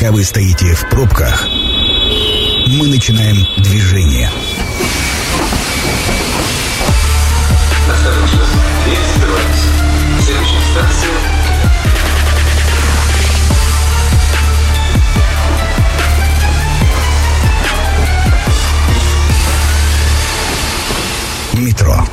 Пока вы стоите в пробках, мы начинаем движение. Следующая станция Метро.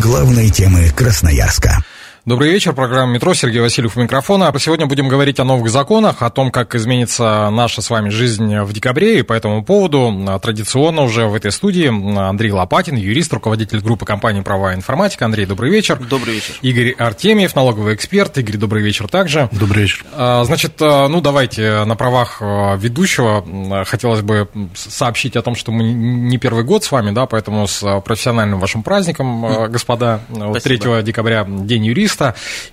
Главные темы Красноярска. Добрый вечер, программа «Метро», Сергей Васильев у микрофона. Сегодня будем говорить о новых законах, о том, как изменится наша с вами жизнь в декабре, и по этому поводу а, традиционно уже в этой студии Андрей Лопатин, юрист, руководитель группы компании «Правовая информатика». Андрей, добрый вечер. Добрый вечер. Игорь Артемьев, налоговый эксперт. Игорь, добрый вечер также. Добрый вечер. А, Значит, а, ну давайте на правах а, ведущего а, хотелось бы сообщить о том, что мы не первый год с вами, да, поэтому с а, профессиональным вашим праздником, а, господа, Вот 3 Спасибо. декабря День юриста.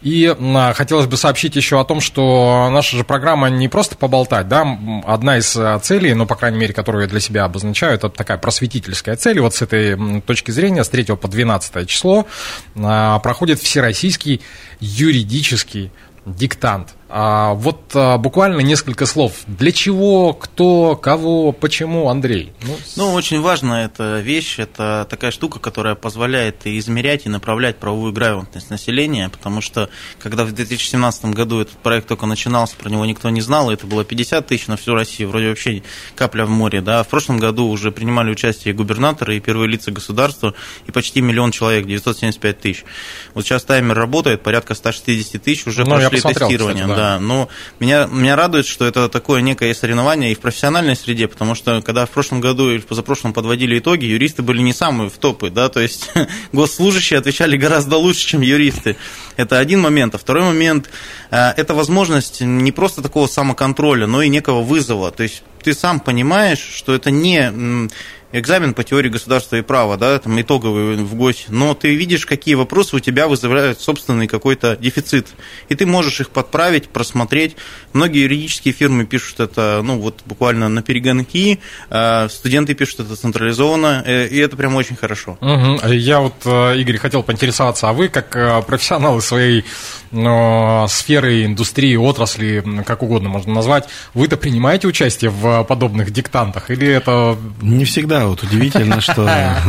И м, хотелось бы сообщить еще о том, что наша же программа не просто поболтать, да, одна из а, целей, ну, по крайней мере, которую я для себя обозначаю, это такая просветительская цель. Вот с этой точки зрения с 3 по 12 число а, проходит всероссийский юридический диктант. А, вот а, буквально несколько слов. Для чего, кто, кого, почему, Андрей? Ну, Ну, очень важная эта вещь, это такая штука, которая позволяет и измерять и направлять правовую грамотность населения, потому что когда в 2017 году этот проект только начинался, про него никто не знал, и это было 50 тысяч на всю Россию, вроде вообще капля в море, да, в прошлом году уже принимали участие и губернаторы, и первые лица государства, и почти миллион человек, 975 тысяч. Вот сейчас таймер работает, порядка 160 тысяч уже Ну, прошли тестирование, кстати, да. Да. Но меня, меня радует, что это такое некое соревнование и в профессиональной среде, потому что когда в прошлом году или в позапрошлом подводили итоги, юристы были не самые в топы, да, то есть госслужащие отвечали гораздо лучше, чем юристы. Это один момент. А второй момент э, – это возможность не просто такого самоконтроля, но и некого вызова. То есть ты сам понимаешь, что это не экзамен по теории государства и права, да, там итоговый в ГОСе, но ты видишь, какие вопросы у тебя вызывают собственный какой-то дефицит, и ты можешь их подправить, просмотреть. Многие юридические фирмы пишут это, ну, вот буквально на перегонки, э, студенты пишут это централизованно, э, и это прям очень хорошо. Мгм. Я вот, э, Игорь, хотел поинтересоваться, а вы, как э, профессионалы своей ну, сферы, индустрии, отрасли, как угодно можно назвать, вы-то принимаете участие в подобных диктантах? Или это... Не всегда. Вот удивительно, что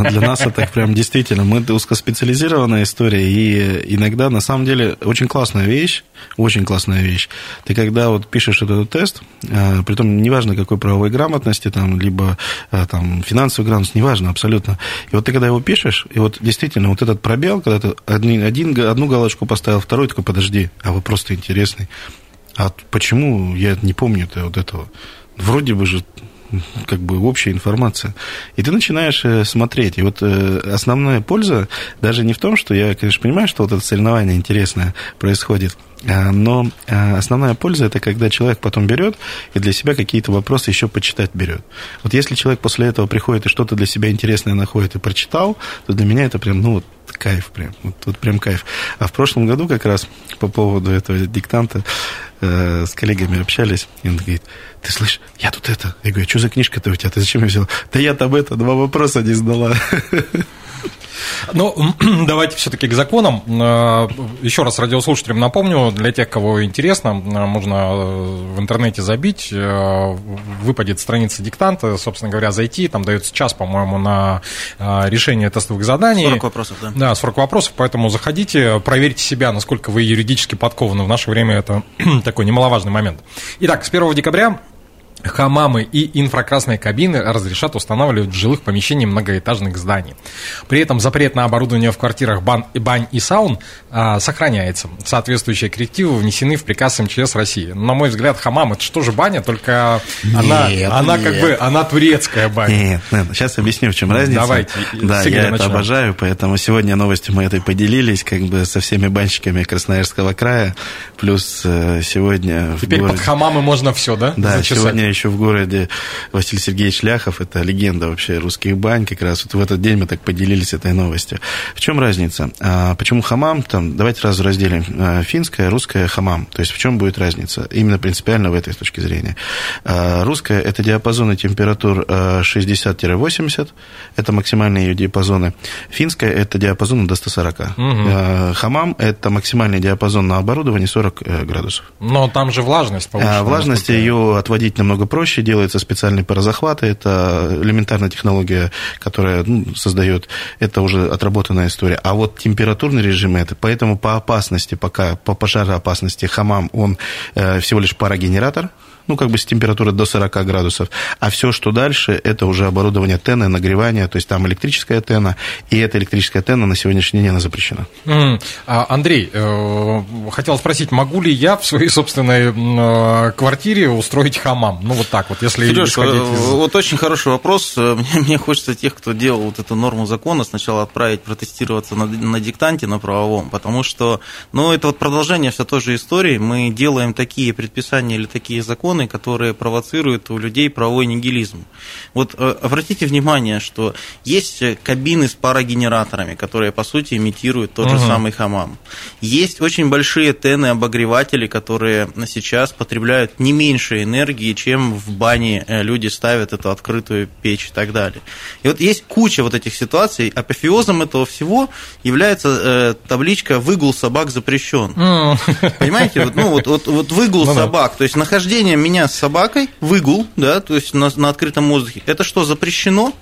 для нас это прям действительно, мы узкоспециализированная история, и иногда, на самом деле, очень классная вещь, очень классная вещь. Ты когда вот пишешь этот тест, э, притом неважно какой правовой грамотности, там, либо э, там, финансовой грамотности, неважно абсолютно. И вот ты когда его пишешь, и вот действительно вот этот пробел, когда ты один, один, одну галочку поставил, второй такой, подожди, а вы просто интересный. А почему я не помню -то вот этого? Вроде бы же как бы общая информация. И ты начинаешь э, смотреть. И вот э, основная польза даже не в том, что я, конечно, понимаю, что вот это соревнование интересное происходит, а, но а, основная польза это когда человек потом берет и для себя какие-то вопросы еще почитать берет. Вот если человек после этого приходит и что-то для себя интересное находит и прочитал, то для меня это прям, ну, вот кайф прям, вот, вот прям кайф. А в прошлом году как раз по поводу этого диктанта э, с коллегами общались, и он говорит, ты слышишь, я тут это, я говорю, что за книжка-то у тебя, ты зачем ее взял? Да я там это, два вопроса не сдала. Ну, давайте все-таки к законам. Э, Еще раз радиослушателям напомню, для тех, кого интересно, э, можно э, в интернете забить, выпадет страница диктанта, собственно говоря, зайти, там дается час, по-моему, на решение тестовых заданий. 40 вопросов, да? Да, 40 вопросов, поэтому заходите, проверьте себя, насколько вы юридически подкованы. В наше время это такой немаловажный момент. Итак, с 1 декабря Хамамы и инфракрасные кабины разрешат устанавливать в жилых помещениях многоэтажных зданий. При этом запрет на оборудование в квартирах бан, бань и саун а, сохраняется. Соответствующие коррективы внесены в приказ МЧС России. На мой взгляд, хамам это что же баня, только она, Нет, она как нет. бы она турецкая баня. Нет, нет, сейчас объясню, в чем разница. Давайте, Да, я это начнем. обожаю, поэтому сегодня новостью мы этой поделились, как бы со всеми банщиками Красноярского края, плюс э, сегодня Теперь под городе- хамамы можно все, да? Да, зачесать? сегодня еще в городе Василий Сергеевич Ляхов, это легенда вообще русских бань, как раз вот в этот день мы так поделились этой новостью. В чем разница? А, почему хамам? Там, давайте сразу разделим а, финское, русское хамам. То есть в чем будет разница? Именно принципиально в этой точки зрения. А, русское – это диапазоны температур 60-80, это максимальные ее диапазоны. Финское – это диапазон до 140. Угу. Хамам – это максимальный диапазон на оборудовании 40 э, градусов. Но там же влажность повышена. Влажность ее отводить намного проще, делается специальный парозахват, это элементарная технология, которая ну, создает, это уже отработанная история. А вот температурный режим это, поэтому по опасности, пока по пожароопасности хамам, он э, всего лишь парогенератор, ну, как бы с температурой до 40 градусов. А все, что дальше, это уже оборудование тена, нагревание, то есть там электрическая тена, и эта электрическая тена на сегодняшний день она запрещена. Mm. А, Андрей, э, хотел спросить, могу ли я в своей собственной э, квартире устроить хамам? Ну, вот так вот, если Сереж, из... вот очень хороший вопрос. Мне, мне хочется тех, кто делал вот эту норму закона, сначала отправить протестироваться на, на диктанте, на правовом, потому что, ну, это вот продолжение все той же истории. Мы делаем такие предписания или такие законы, законы, которые провоцируют у людей правовой нигилизм. Вот э, обратите внимание, что есть кабины с парогенераторами, которые, по сути, имитируют тот угу. же самый хамам. Есть очень большие тены-обогреватели, которые сейчас потребляют не меньше энергии, чем в бане э, люди ставят эту открытую печь и так далее. И вот есть куча вот этих ситуаций. Апофеозом этого всего является э, табличка «Выгул собак запрещен». Понимаете? Вот, ну, вот, вот, вот выгул ну, собак, то есть нахождение меня с собакой, выгул, да, то есть на, на открытом воздухе, это что, запрещено?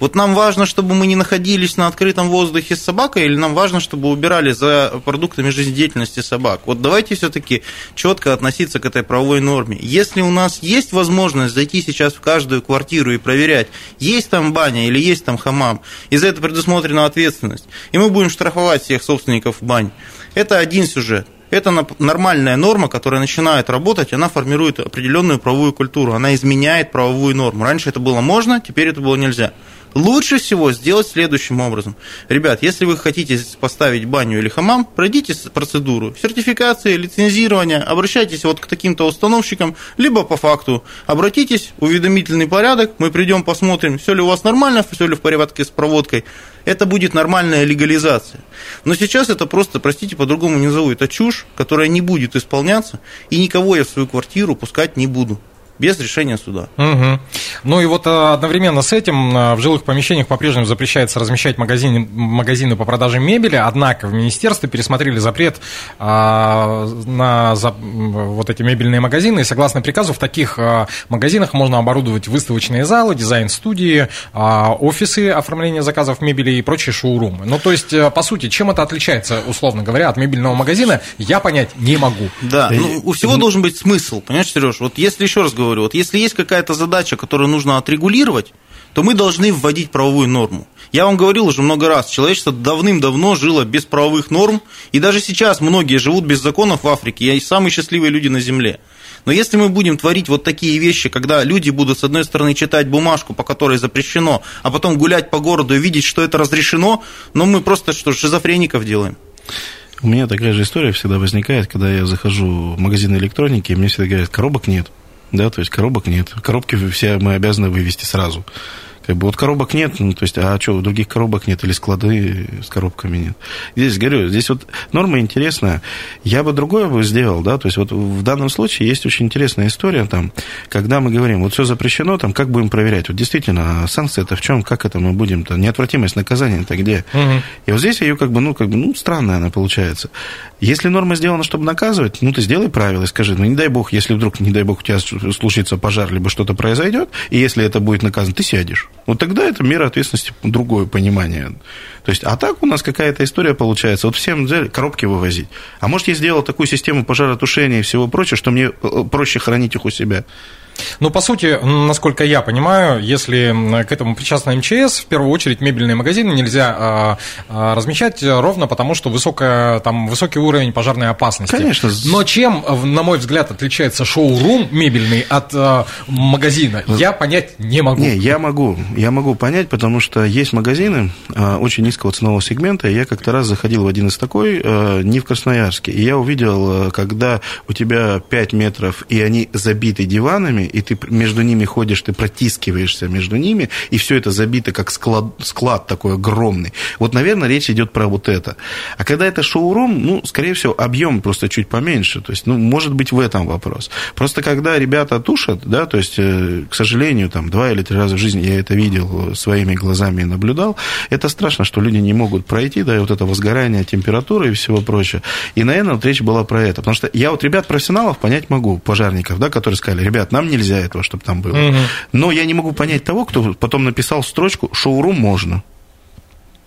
Вот нам важно, чтобы мы не находились на открытом воздухе с собакой, или нам важно, чтобы убирали за продуктами жизнедеятельности собак? Вот давайте все-таки четко относиться к этой правовой норме. Если у нас есть возможность зайти сейчас в каждую квартиру и проверять, есть там баня или есть там хамам, и за это предусмотрена ответственность, и мы будем штрафовать всех собственников бань, это один сюжет. Это нормальная норма, которая начинает работать, она формирует определенную правовую культуру, она изменяет правовую норму. Раньше это было можно, теперь это было нельзя. Лучше всего сделать следующим образом. Ребят, если вы хотите поставить баню или хамам, пройдите процедуру сертификации, лицензирования, обращайтесь вот к таким-то установщикам, либо по факту обратитесь, уведомительный порядок, мы придем, посмотрим, все ли у вас нормально, все ли в порядке с проводкой. Это будет нормальная легализация. Но сейчас это просто, простите, по-другому не зову, это чушь, которая не будет исполняться, и никого я в свою квартиру пускать не буду без решения суда. Угу. Ну и вот э, одновременно с этим э, в жилых помещениях по-прежнему запрещается размещать магазины, магазины по продаже мебели, однако в министерстве пересмотрели запрет а, на за, вот эти мебельные магазины, и согласно приказу в таких а, магазинах можно оборудовать выставочные залы, дизайн-студии, а, офисы оформления заказов мебели и прочие шоурумы. Ну то есть, по сути, чем это отличается, условно говоря, от мебельного магазина, я понять не могу. Да, ну, у всего должен быть смысл, понимаешь, Сереж? Вот если еще раз говорю, говорю, вот если есть какая-то задача, которую нужно отрегулировать, то мы должны вводить правовую норму. Я вам говорил уже много раз, человечество давным-давно жило без правовых норм, и даже сейчас многие живут без законов в Африке, и самые счастливые люди на Земле. Но если мы будем творить вот такие вещи, когда люди будут, с одной стороны, читать бумажку, по которой запрещено, а потом гулять по городу и видеть, что это разрешено, но мы просто что, шизофреников делаем. У меня такая же история всегда возникает, когда я захожу в магазин электроники, и мне всегда говорят, коробок нет да, то есть коробок нет. Коробки все мы обязаны вывести сразу. Как бы вот коробок нет, ну, то есть, а что, других коробок нет или склады с коробками нет. Здесь, говорю, здесь вот норма интересная. Я бы другое бы сделал, да, то есть вот в данном случае есть очень интересная история там, когда мы говорим, вот все запрещено, там, как будем проверять? Вот действительно, а санкция это в чем, как это мы будем-то? Неотвратимость наказания это где? Угу. И вот здесь ее как бы, ну, как бы, ну, странная она получается. Если норма сделана, чтобы наказывать, ну, ты сделай правила и скажи, ну, не дай бог, если вдруг, не дай бог, у тебя случится пожар, либо что-то произойдет, и если это будет наказано, ты сядешь. Вот тогда это мера ответственности другое понимание. То есть, а так у нас какая-то история получается. Вот всем коробки вывозить. А может, я сделал такую систему пожаротушения и всего прочего, что мне э, проще хранить их у себя. Ну, по сути, насколько я понимаю, если к этому причастна МЧС, в первую очередь мебельные магазины нельзя а, а, размещать ровно потому, что высокая, там, высокий уровень пожарной опасности. Конечно. Но чем, на мой взгляд, отличается шоу-рум мебельный от а, магазина, я понять не могу. Не, я могу. Я могу понять, потому что есть магазины очень низкого ценового сегмента. Я как-то раз заходил в один из такой, не в Красноярске, и я увидел, когда у тебя 5 метров, и они забиты диванами, и ты между ними ходишь, ты протискиваешься между ними, и все это забито как склад, склад такой огромный. Вот, наверное, речь идет про вот это. А когда это шоурум, ну, скорее всего, объем просто чуть поменьше. То есть, ну, может быть, в этом вопрос. Просто когда ребята тушат, да, то есть, э, к сожалению, там, два или три раза в жизни я это видел своими глазами и наблюдал, это страшно, что люди не могут пройти, да, и вот это возгорание температуры и всего прочего. И, наверное, вот речь была про это. Потому что я вот ребят профессионалов понять могу, пожарников, да, которые сказали, ребят, нам нельзя этого, чтобы там было. Угу. Но я не могу понять того, кто потом написал строчку «шоурум можно».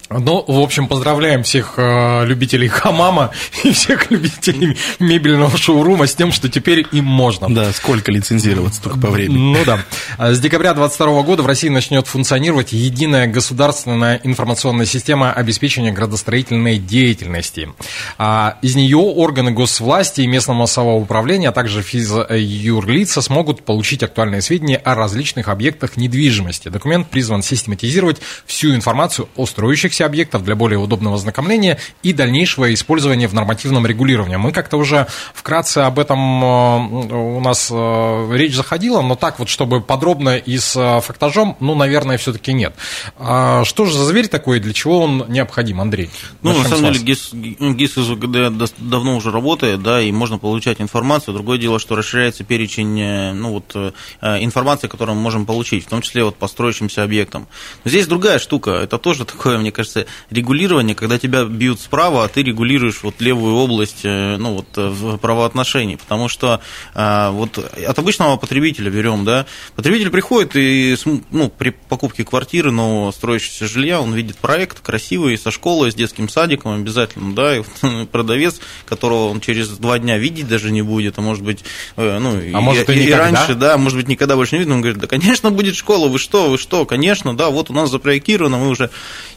Ну, в общем, поздравляем всех э, любителей хамама и всех любителей мебельного шоурума с тем, что теперь им можно. Да, сколько лицензироваться только по времени. Ну да. А с декабря 2022 года в России начнет функционировать единая государственная информационная система обеспечения градостроительной деятельности. А из нее органы госвласти и местного самоуправления, а также физ-юрлица смогут получить актуальные сведения о различных объектах недвижимости. Документ призван систематизировать всю информацию о строящихся имеющихся объектов для более удобного ознакомления и дальнейшего использования в нормативном регулировании. Мы как-то уже вкратце об этом э, у нас э, речь заходила, но так вот, чтобы подробно и с э, фактажом, ну, наверное, все-таки нет. А что же за зверь такой, для чего он необходим, Андрей? Ну, на самом деле, ГИС, ГИС из УГД давно уже работает, да, и можно получать информацию. Другое дело, что расширяется перечень, ну, вот, информации, которую мы можем получить, в том числе вот по строящимся объектам. Но здесь другая штука, это тоже такое, мне кажется, кажется, регулирование, когда тебя бьют справа, а ты регулируешь вот левую область э, ну, вот, э, в правоотношении. Потому что а, вот от обычного потребителя берем, да, потребитель приходит и ну, при покупке квартиры, но строящегося жилья, он видит проект красивый, со школой, с детским садиком обязательно, да, и вот продавец, которого он через два дня видеть даже не будет, а может быть, э, ну, а и, может, и, и раньше, да, может быть, никогда больше не видно, он говорит, да, конечно, будет школа, вы что, вы что, конечно, да, вот у нас запроектировано, мы уже...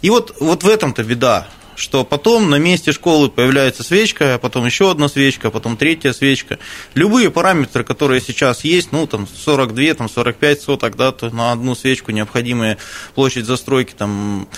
И вот вот в этом-то беда, что потом на месте школы появляется свечка, а потом еще одна свечка, а потом третья свечка. Любые параметры, которые сейчас есть, ну, там, 42, там, 45 соток, да, то на одну свечку необходимая площадь застройки, там,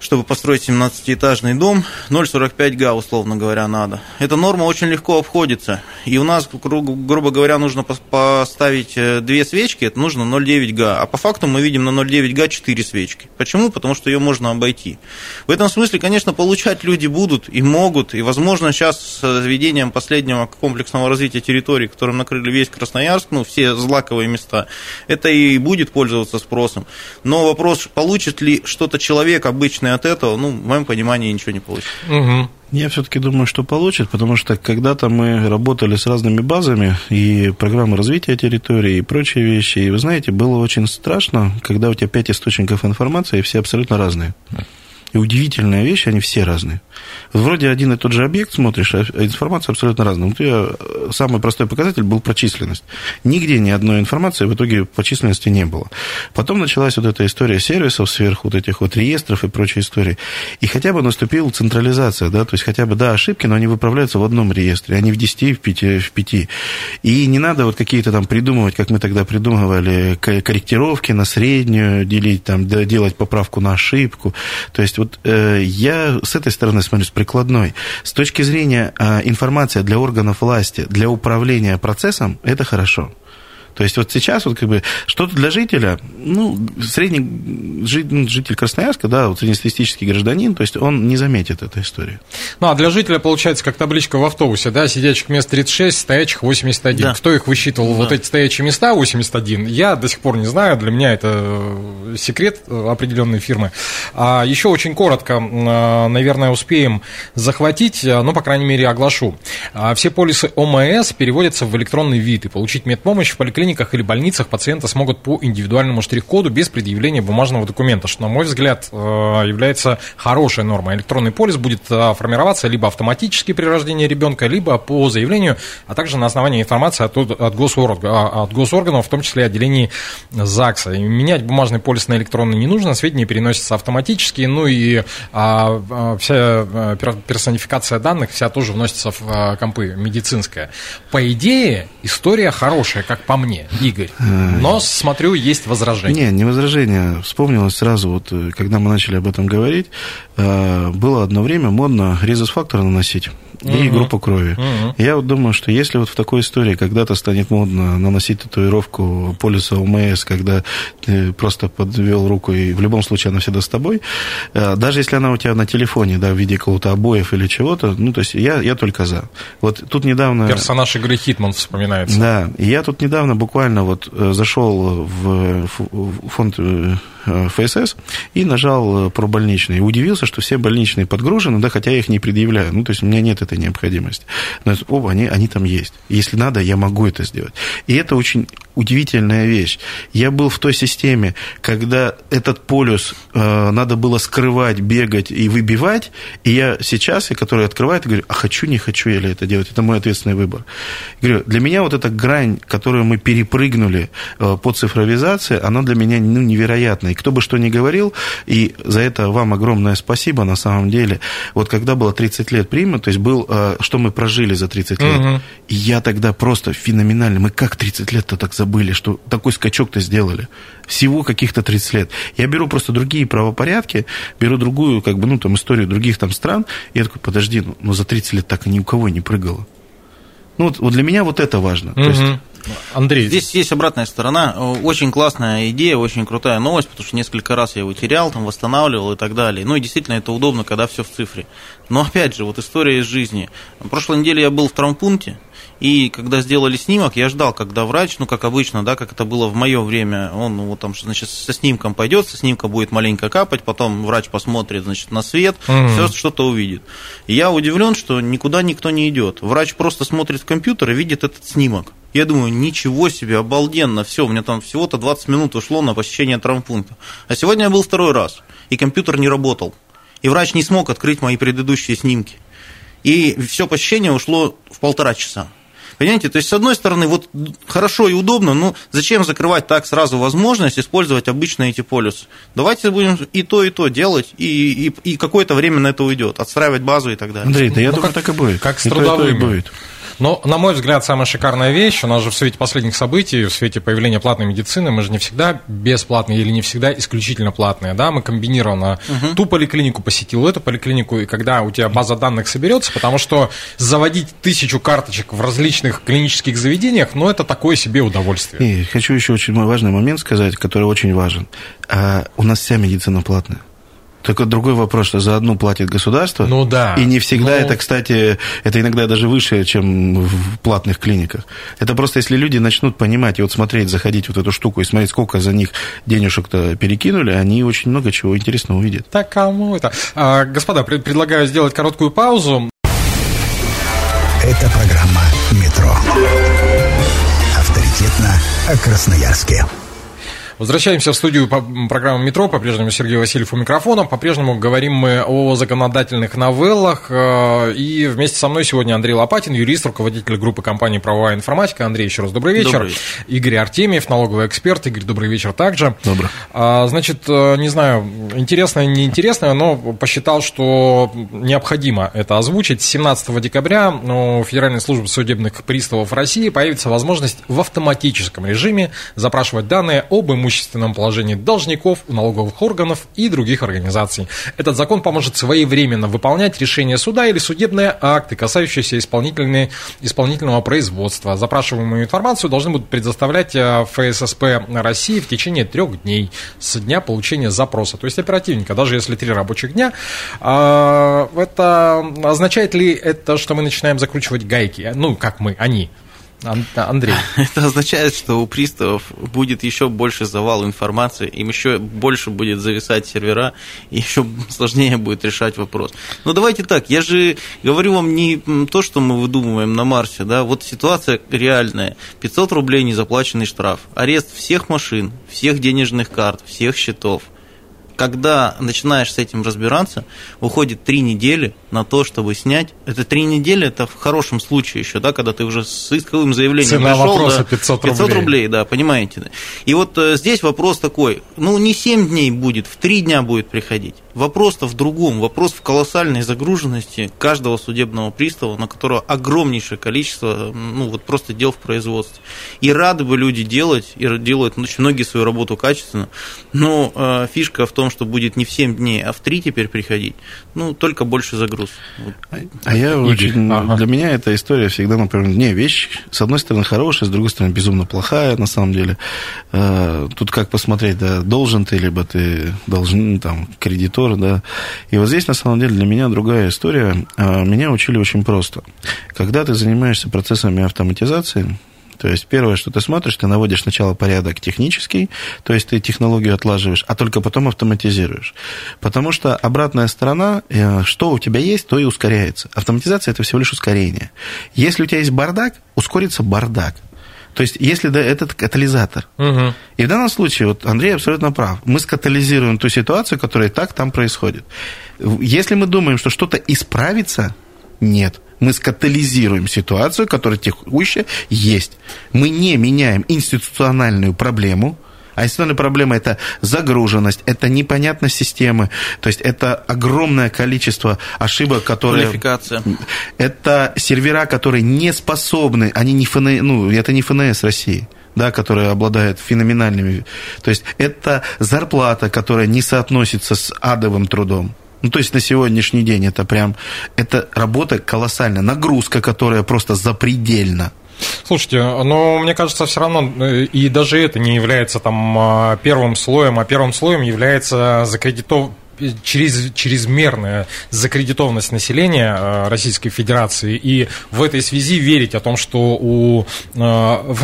чтобы построить 17-этажный дом, 0,45 га, условно говоря, надо. Эта норма очень легко обходится. И у нас, грубо говоря, нужно поставить э, две свечки, это нужно 0,9 га. А по факту мы видим на 0,9 га 4 свечки. Почему? Потому что ее можно обойти. В этом смысле, конечно, получать люди будут и могут. И, возможно, сейчас с введением последнего комплексного развития территории, которым накрыли весь Красноярск, ну, все злаковые места, это и будет пользоваться спросом. Но вопрос, получит ли что-то человек обычный от этого, ну, в моем понимании, ничего не получится. Угу. Я все-таки думаю, что получит, потому что когда-то мы работали с разными базами и программы развития территории и прочие вещи. И вы знаете, было очень страшно, когда у тебя пять источников информации, и все абсолютно разные. И удивительная вещь, они все разные. Вроде один и тот же объект смотришь, а информация абсолютно разная. Вот я, э, самый простой показатель был про численность. Нигде ни одной информации в итоге по численности не было. Потом началась вот эта история сервисов сверху, вот этих вот реестров и прочей истории. И хотя бы наступила централизация, да, то есть хотя бы, да, ошибки, но они выправляются в одном реестре, а не в 10, в 5, в 5. И не надо вот какие-то там придумывать, как мы тогда придумывали, корректировки на среднюю, делить, там, делать поправку на ошибку. То есть вот э, я с этой стороны смотрю с прикладной. С точки зрения э, информации для органов власти, для управления процессом, это хорошо. То есть вот сейчас вот как бы что-то для жителя, ну, средний ну, житель Красноярска, да, вот среднестатистический гражданин, то есть он не заметит этой истории. Ну, а для жителя получается как табличка в автобусе, да, сидячих мест 36, стоячих 81. Да. Кто их высчитывал, да. вот эти стоячие места 81, я до сих пор не знаю, для меня это э, секрет определенной фирмы. А еще очень коротко, э, наверное, успеем захватить, э, ну, по крайней мере, оглашу. А все полисы ОМС переводятся в электронный вид, и получить медпомощь в поликлинике поликлиниках или больницах пациенты смогут по индивидуальному штрих-коду без предъявления бумажного документа, что, на мой взгляд, э, является хорошей нормой. Электронный полис будет э, формироваться либо автоматически при рождении ребенка, либо по заявлению, а также на основании информации от, от, госорг, а, от госорганов, в том числе отделений ЗАГСа. И менять бумажный полис на электронный не нужно, сведения переносятся автоматически, ну и а, а вся э, персонификация данных вся тоже вносится в компы медицинская. По идее, история хорошая, как по мне мне, Игорь. Но, смотрю, есть возражение. Не, не возражение. Вспомнилось сразу, вот, э, когда мы начали об этом говорить, э, было одно время модно резус-фактор наносить и Мгм. группу крови. Мгм. Я вот думаю, что если вот в такой истории когда-то станет модно наносить татуировку полюса ОМС, когда ты просто подвел руку, и в любом случае она всегда с тобой, э, даже если она у тебя на телефоне, да, в виде какого-то обоев или чего-то, ну, то есть я, я только за. Вот тут недавно... Персонаж игры Хитман вспоминается. Да, я тут недавно буквально вот э, зашел в фонд э, э, ФСС и нажал э, про больничные. И удивился, что все больничные подгружены, да, хотя я их не предъявляю. Ну, то есть у меня нет этой необходимости. Но оба, они, они там есть. Если надо, я могу это сделать. И это очень удивительная вещь. Я был в той системе, когда этот полюс э, надо было скрывать, бегать и выбивать, и я сейчас, и который открывает, говорю, а хочу, не хочу я ли это делать, это мой ответственный выбор. Говорю, для меня вот эта грань, которую мы перепрыгнули э, по цифровизации, она для меня ну, невероятна. И кто бы что ни говорил, и за это вам огромное спасибо на самом деле. Вот когда было 30 лет прима, то есть был, э, что мы прожили за 30 лет, Мгм. и я тогда просто феноменально, мы как 30 лет-то так забыли, что такой скачок-то сделали. Всего каких-то 30 лет. Я беру просто другие правопорядки, беру другую, как бы, ну, там, историю других там стран, и я такой, подожди, ну, ну, за 30 лет так и ни у кого не прыгало. Ну, вот, вот для меня вот это важно. То есть. Андрей, Здесь есть обратная сторона. Очень классная идея, очень крутая новость, потому что несколько раз я его терял, там восстанавливал и так далее. Ну и действительно это удобно, когда все в цифре. Но опять же, вот история из жизни. На прошлой неделе я был в травмпункте, и когда сделали снимок, я ждал, когда врач, ну как обычно, да, как это было в мое время, он ну, вот там, значит, со снимком пойдет, со снимка будет маленько капать, потом врач посмотрит, значит, на свет, Мгм. все что-то увидит. И я удивлен, что никуда никто не идет. Врач просто смотрит в компьютер и видит этот снимок. Я думаю, ничего себе, обалденно, все, у меня там всего-то 20 минут ушло на посещение травмпункта. А сегодня я был второй раз, и компьютер не работал. И врач не смог открыть мои предыдущие снимки. И все посещение ушло в полтора часа. Понимаете, то есть, с одной стороны, вот хорошо и удобно, но зачем закрывать так сразу возможность использовать обычные эти полюсы? Давайте будем и то, и то делать, и, и, и какое-то время на это уйдет, отстраивать базу и так далее. Андрей, да я Ну, думаю, как- так и будет. как с И то, и то и будет. Но, на мой взгляд, самая шикарная вещь, у нас же в свете последних событий, в свете появления платной медицины, мы же не всегда бесплатные или не всегда исключительно платные, да, мы комбинированно ту поликлинику посетил, эту поликлинику, и когда у тебя база данных соберется, потому что заводить тысячу карточек в различных клинических заведениях, ну, это такое себе удовольствие. И хочу еще очень важный момент сказать, который очень важен. А, у нас вся медицина платная. Только другой вопрос, что за одну платит государство. Ну да. И не всегда Ну. это, кстати, это иногда даже выше, чем в платных клиниках. Это просто если люди начнут понимать и вот смотреть, заходить в вот эту штуку и смотреть, сколько за них денежек-то перекинули, они очень много чего интересного увидят. Так кому это? А, господа, пред- предлагаю сделать короткую паузу. Это программа «Метро». Авторитетно о Красноярске. Возвращаемся в студию по- программы «Метро». По-прежнему Сергей Васильев у микрофона. По-прежнему говорим мы о законодательных новеллах. э, И вместе со мной сегодня Андрей Лопатин, юрист, руководитель группы компании «Правовая информатика». Андрей, еще раз добрый вечер. Добрый вечер. Игорь Артемьев, налоговый эксперт. Игорь, добрый вечер также. Добрый. А, Значит, э, не знаю, интересное, неинтересное, но посчитал, что необходимо это озвучить. С 17 декабря у Федеральной службы судебных приставов России появится возможность в автоматическом режиме запрашивать данные об имущественном положении должников у налоговых органов и других организаций. Этот закон поможет своевременно выполнять решения суда или судебные акты, касающиеся исполнительного производства. Запрашиваемую информацию должны будут предоставлять э, ФССП России в течение трех дней с дня получения запроса. То есть оперативненько, даже если три рабочих дня. А, Это означает ли это, что мы начинаем закручивать гайки? Ну, как мы, они. Ан- Андрей. Это означает, что у приставов будет еще больше завал информации, им еще больше будет зависать сервера, и еще сложнее будет решать вопрос. Но давайте так, я же говорю вам не то, что мы выдумываем на Марсе, да, вот ситуация реальная. 500 рублей незаплаченный штраф, арест всех машин, всех денежных карт, всех счетов. Когда начинаешь с этим разбираться, уходит три недели на то, чтобы снять. Это три недели, это в хорошем случае еще, да, когда ты уже с исковым заявлением Цена пришел, вопроса да, 500 500 рублей. рублей, да, понимаете. И вот э, здесь вопрос такой, ну не 7 дней будет, в 3 дня будет приходить. Вопрос-то в другом. Вопрос в колоссальной загруженности каждого судебного пристава, на которого огромнейшее количество, ну, вот просто дел в производстве. И рады бы люди делать, и делают очень многие свою работу качественно, но э, фишка в том, что будет не в 7 дней, а в 3 теперь приходить, ну, только больше загруз. Вот. А я очень, ага. для меня эта история всегда, например, не, вещь, с одной стороны, хорошая, с другой стороны, безумно плохая, на самом деле. Э, тут как посмотреть, да, должен ты, либо ты должен, там, кредитор кредитор, да. И вот здесь, на самом деле, для меня другая история. А, меня учили очень просто. Когда ты занимаешься процессами автоматизации, то есть первое, что ты смотришь, ты наводишь сначала порядок технический, то есть ты технологию отлаживаешь, а только потом автоматизируешь. Потому что обратная сторона, э, что у тебя есть, то и ускоряется. Автоматизация – это всего лишь ускорение. Если у тебя есть бардак, ускорится бардак. То есть, если да, этот катализатор. Угу. И в данном случае, вот Андрей абсолютно прав, мы скатализируем ту ситуацию, которая и так там происходит. Если мы думаем, что что-то исправится, нет. Мы скатализируем ситуацию, которая текущая есть. Мы не меняем институциональную проблему, а институциональная проблема – это загруженность, это непонятность системы, то есть это огромное количество ошибок, которые… Квалификация. Это сервера, которые не способны, они не ФН, ну, это не ФНС России да, которые обладают феноменальными. То есть это зарплата, которая не соотносится с адовым трудом. Ну, то есть на сегодняшний день это прям, это работа колоссальная, нагрузка, которая просто запредельна. Слушайте, но мне кажется, все равно, э, и даже это не является там а, первым слоем, а первым слоем является закредитов через, чрезмерная закредитованность населения э, Российской Федерации, и в этой связи верить о том, что у э,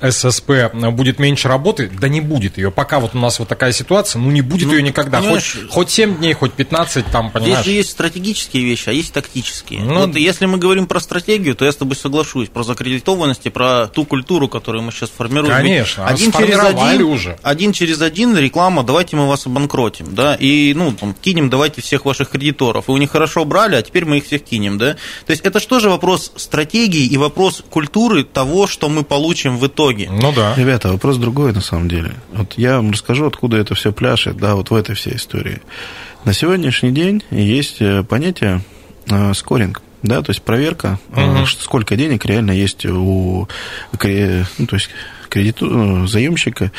ФССП будет меньше работы, да не будет ее. Пока вот у нас вот такая ситуация, ну не будет ну, ее никогда. Хоть, хоть 7 дней, хоть 15, там, понимаешь? Здесь же есть стратегические вещи, а есть тактические. Ну, вот если мы говорим про стратегию, то я с тобой соглашусь, про закредитованность и про ту культуру, которую мы сейчас формируем. Конечно, один через один, уже. один через один реклама, давайте мы вас обанкротим, да, и ну, там, кинем, давайте всех ваших кредиторов. И у них хорошо брали, а теперь мы их всех кинем, да? То есть это что же вопрос стратегии и вопрос культуры того, что мы получим в итоге. Ну да. Ребята, вопрос другой на самом деле. Вот я вам расскажу, откуда это все пляшет, да, вот в этой всей истории. На сегодняшний день есть э, понятие э, скоринг. Да, то есть проверка, угу. сколько денег реально есть у ну, то есть кредиту, заемщика,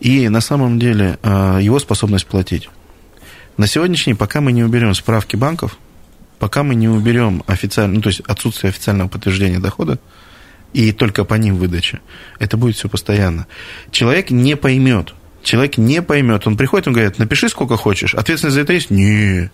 и на самом деле его способность платить. На сегодняшний пока мы не уберем справки банков, пока мы не уберем официально, ну, то есть отсутствие официального подтверждения дохода, и только по ним выдача, это будет все постоянно. Человек не поймет, человек не поймет. Он приходит, он говорит, напиши сколько хочешь, ответственность за это есть? Нет.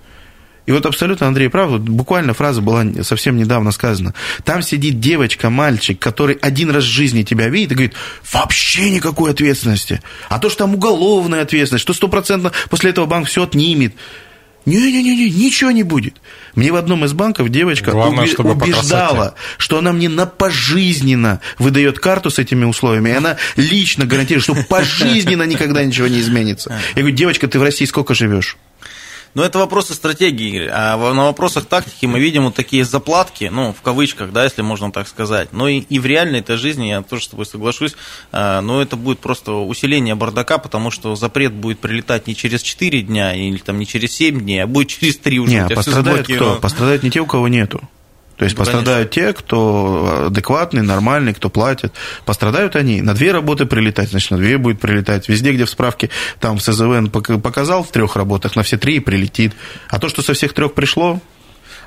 И вот абсолютно Андрей прав, вот буквально фраза была совсем недавно сказана. Там сидит девочка, мальчик, который один раз в жизни тебя видит и говорит, вообще никакой ответственности. А то, что там уголовная ответственность, что стопроцентно после этого банк все отнимет. Не-не-не, ничего не будет. Мне в одном из банков девочка Главное, уби- убеждала, что она мне на пожизненно выдает карту с этими условиями, и она лично гарантирует, что пожизненно никогда ничего не изменится. Я говорю, девочка, ты в России сколько живешь? Но это вопросы стратегии. А на вопросах тактики мы видим вот такие заплатки, ну, в кавычках, да, если можно так сказать. Но и, и в реальной этой жизни, я тоже с тобой соглашусь, а, но это будет просто усиление бардака, потому что запрет будет прилетать не через 4 дня или там не через 7 дней, а будет через 3 уже. Не, а пострадают кто? Пострадают не те, у кого нету. То есть ну, пострадают конечно. те, кто адекватный, нормальный, кто платит. Пострадают они. На две работы прилетать, значит, на две будет прилетать. Везде, где в справке там в СЗВН показал в трех работах, на все три и прилетит. А то, что со всех трех пришло,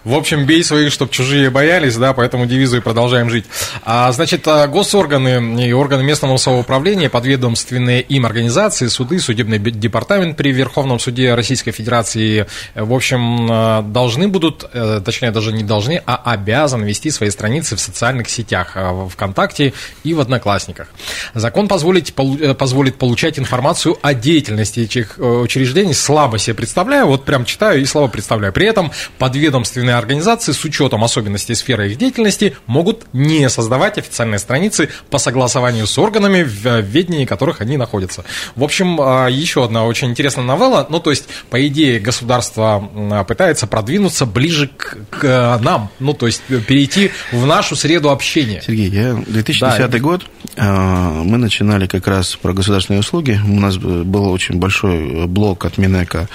в общем, бей своих, чтобы чужие боялись, да, поэтому девизу и продолжаем жить. А, значит, а, госорганы и органы местного самоуправления, подведомственные им организации, суды, судебный департамент при Верховном суде Российской Федерации, в общем, а, должны будут, э, точнее, даже не должны, а обязаны вести свои страницы в социальных сетях, а, ВКонтакте и в Одноклассниках. Закон позволит, э, позволит получать информацию о деятельности этих э, учреждений, слабо себе представляю, вот прям читаю и слабо представляю. При этом подведомственные неправительственные организации с учетом особенностей сферы их деятельности могут не создавать официальные страницы по согласованию с органами, в ведении которых они находятся. В общем, а, еще одна очень интересная новелла. Ну, то есть, по идее, государство а, пытается продвинуться ближе к, к нам, ну, то есть перейти в нашу среду общения. Сергей, я 2010 да. год, а, мы начинали как раз про государственные услуги. У нас был очень большой блок от Минэка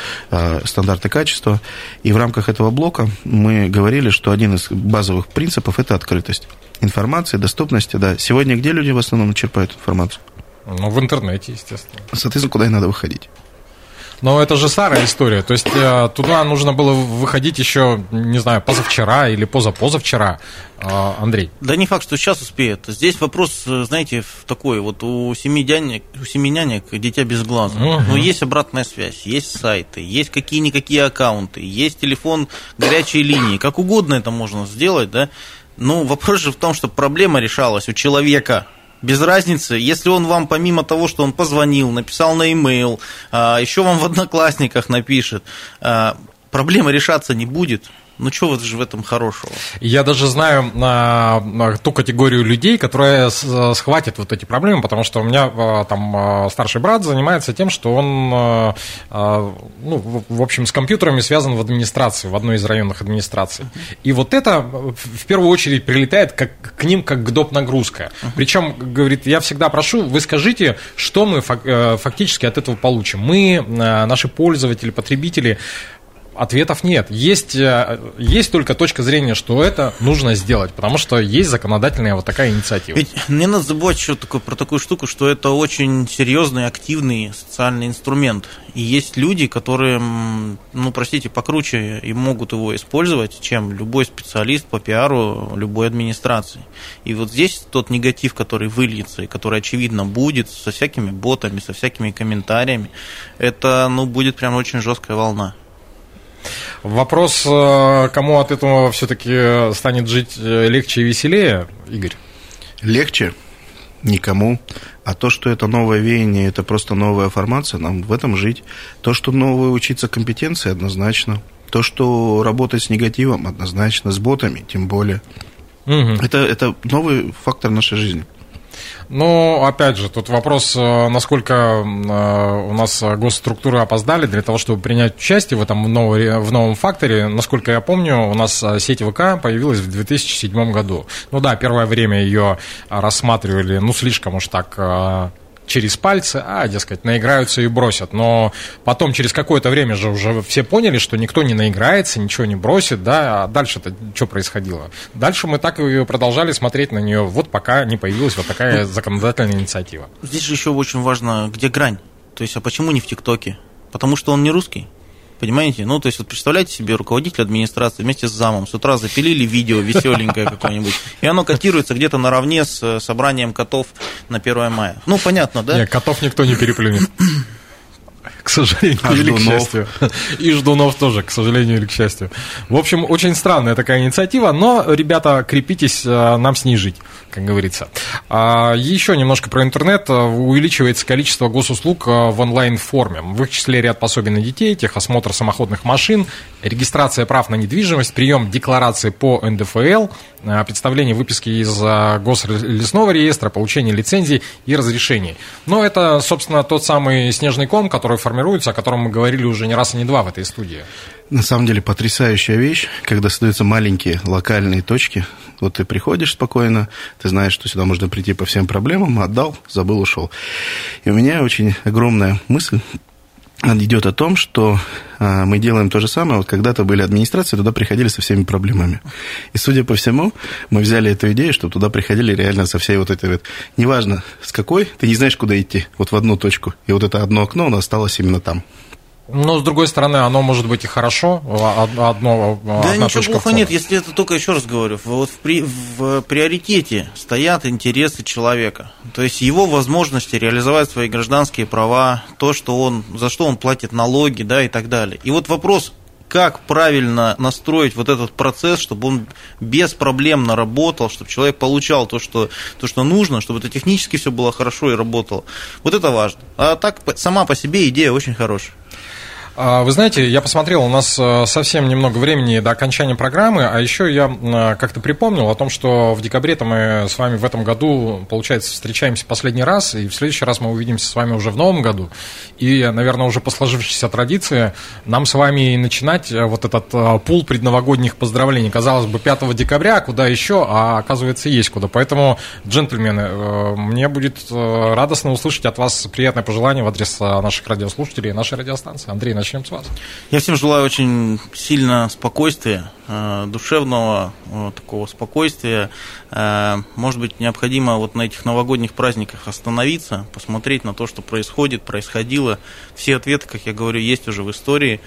стандарты качества. И в рамках этого блока мы говорили, что один из базовых принципов – это открытость информации, доступности. Да. Сегодня где люди в основном черпают информацию? Ну, в интернете, естественно. Соответственно, куда и надо выходить. Но это же старая история. То есть э, туда нужно было выходить еще, не знаю, позавчера или позапозавчера. Э, Андрей. Да не факт, что сейчас успеет. Здесь вопрос, э, знаете, такой. Вот у семи нянек, у семи нянек дитя без глаза. Угу. Но есть обратная связь, есть сайты, есть какие-никакие аккаунты, есть телефон горячей линии. Как угодно это можно сделать, да. Но вопрос же в том, что проблема решалась у человека, без разницы, если он вам помимо того, что он позвонил, написал на e-mail, а, еще вам в одноклассниках напишет, а, проблема решаться не будет. Ну, что вот же в этом хорошего? Я даже знаю а, ту категорию людей, которые схватят вот эти проблемы, потому что у меня а, там а, старший брат занимается тем, что он, а, а, ну, в общем, с компьютерами связан в администрации, в одной из районных администраций. И вот это в первую очередь прилетает как, к ним как к доп. нагрузка. Причем, говорит, я всегда прошу, вы скажите, что мы э, фактически от этого получим. Мы, наши пользователи, потребители, ответов нет. Есть, э, есть только точка зрения, что это нужно сделать, потому что есть законодательная вот такая инициатива. Ведь не надо забывать еще такое, про такую штуку, что это очень серьезный, активный социальный инструмент. И есть люди, которые, ну, простите, покруче и могут его использовать, чем любой специалист по пиару любой администрации. И вот здесь тот негатив, который выльется и который, очевидно, будет со всякими ботами, со всякими комментариями, это, ну, будет прям очень жесткая волна. Вопрос, э, кому от этого все-таки станет жить э, легче и веселее, Игорь? Легче никому. А то, что это новое веяние, это просто новая формация, нам в этом жить. То, что новое учиться компетенции, однозначно. То, что работать с негативом, однозначно. С ботами, тем более. Угу. Это, это новый фактор нашей жизни. Ну, опять же, тут вопрос, э, насколько э, у нас госструктуры опоздали для того, чтобы принять участие в этом новом, в новом факторе. Насколько я помню, у нас э, сеть ВК появилась в 2007 году. Ну да, первое время ее рассматривали, ну, слишком уж так через пальцы, а, дескать, наиграются и бросят. Но потом, через какое-то время же уже все поняли, что никто не наиграется, ничего не бросит, да, а дальше-то что происходило? Дальше мы так и продолжали смотреть на нее, вот пока не появилась вот такая ну, законодательная инициатива. Здесь же еще очень важно, где грань. То есть, а почему не в ТикТоке? Потому что он не русский? Понимаете? Ну, то есть, вот представляете себе, руководитель администрации вместе с замом с утра запилили видео веселенькое какое-нибудь, и оно котируется где-то наравне с э, собранием котов на 1 мая. Ну, понятно, да? Нет, котов никто не переплюнет к сожалению а или к счастью. И Ждунов тоже, к сожалению или к счастью. В общем, очень странная такая инициатива, но, ребята, крепитесь, э, нам с ней жить, как говорится. А, еще немножко про интернет. Увеличивается количество госуслуг э, в онлайн-форме. В их числе ряд пособий на детей, техосмотр самоходных машин, регистрация прав на недвижимость, прием декларации по НДФЛ, представление выписки из гослесного реестра, получение лицензий и разрешений. Но это, собственно, тот самый снежный ком, который формируется, о котором мы говорили уже не раз и не два в этой студии. На самом деле потрясающая вещь, когда создаются маленькие локальные точки. Вот ты приходишь спокойно, ты знаешь, что сюда можно прийти по всем проблемам, отдал, забыл, ушел. И у меня очень огромная мысль идет о том, что а, мы делаем то же самое. Вот когда-то были администрации, туда приходили со всеми проблемами. И, судя по всему, мы взяли эту идею, чтобы туда приходили реально со всей вот этой вот... Неважно, с какой, ты не знаешь, куда идти. Вот в одну точку. И вот это одно окно, оно осталось именно там. Но, с другой стороны, оно может быть и хорошо, одно, Да ничего плохого нет, если это только, еще раз говорю, вот в, при, в приоритете стоят интересы человека. То есть его возможности реализовать свои гражданские права, то, что он, за что он платит налоги, да, и так далее. И вот вопрос, как правильно настроить вот этот процесс, чтобы он беспроблемно работал, чтобы человек получал то, что, то, что нужно, чтобы это технически все было хорошо и работало. Вот это важно. А так, сама по себе идея очень хорошая. А, Вы знаете, я посмотрел, у нас э, совсем немного времени до окончания программы, а еще я э, как-то припомнил о том, что в декабре-то мы с вами в этом году, получается, встречаемся последний раз, и в следующий раз мы увидимся с вами уже в новом году. И, наверное, уже по сложившейся традиции нам с вами и начинать э, вот этот пул предновогодних поздравлений. Казалось бы, 5 декабря, куда еще, а оказывается есть куда. Поэтому, джентльмены, мне будет радостно услышать от вас приятное пожелание в адрес наших радиослушателей и нашей радиостанции. Андрей, начнем с вас. Я всем желаю очень сильно спокойствия, э, душевного э, такого спокойствия. Э, Может быть, необходимо вот на этих новогодних праздниках остановиться, посмотреть на то, что происходит, происходило. Все ответы, как я говорю, есть уже в истории.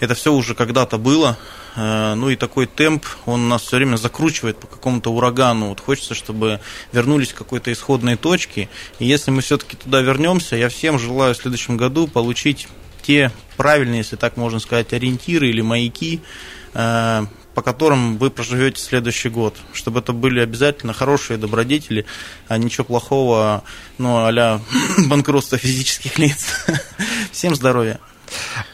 Это все уже когда-то было. Ну и такой темп, он нас все время закручивает по какому-то урагану. Вот хочется, чтобы вернулись к какой-то исходной точке. И если мы все-таки туда вернемся, я всем желаю в следующем году получить те правильные, если так можно сказать, ориентиры или маяки, э, по которым вы проживете следующий год. Чтобы это были обязательно хорошие добродетели, а ничего плохого, ну, а банкротство физических лиц. Всем здоровья.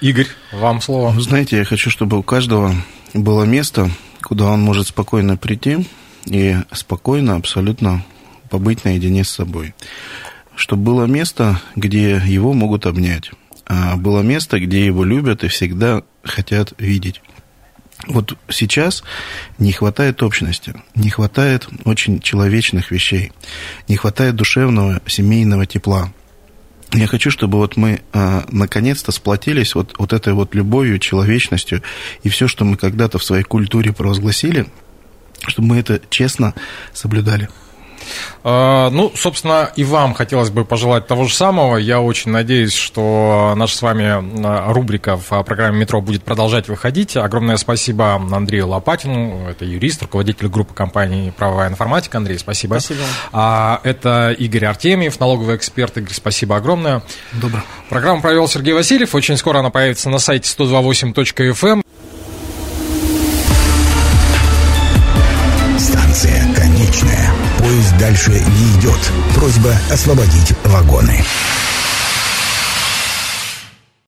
Игорь, вам слово. Знаете, я хочу, чтобы у каждого было место, куда он может спокойно прийти и спокойно абсолютно побыть наедине с собой. Чтобы было место, где его могут обнять. А было место, где его любят и всегда хотят видеть. Вот сейчас не хватает общности, не хватает очень человечных вещей, не хватает душевного семейного тепла. Я хочу, чтобы вот мы а, наконец-то сплотились вот, вот этой вот любовью, человечностью, и все, что мы когда-то в своей культуре провозгласили, чтобы мы это честно соблюдали. А, Ну, собственно, и вам хотелось бы пожелать того же самого. Я очень надеюсь, что наша с вами а, рубрика в программе «Метро» будет продолжать выходить. Огромное спасибо Андрею Лопатину, это юрист, руководитель группы компании «Правовая информатика». Андрей, спасибо. Спасибо. А, Это Игорь Артемьев, налоговый эксперт. Игорь, спасибо огромное. Добро. Программу провел Сергей Васильев. Очень скоро она появится на сайте 128.fm. дальше не идет. Просьба освободить вагоны.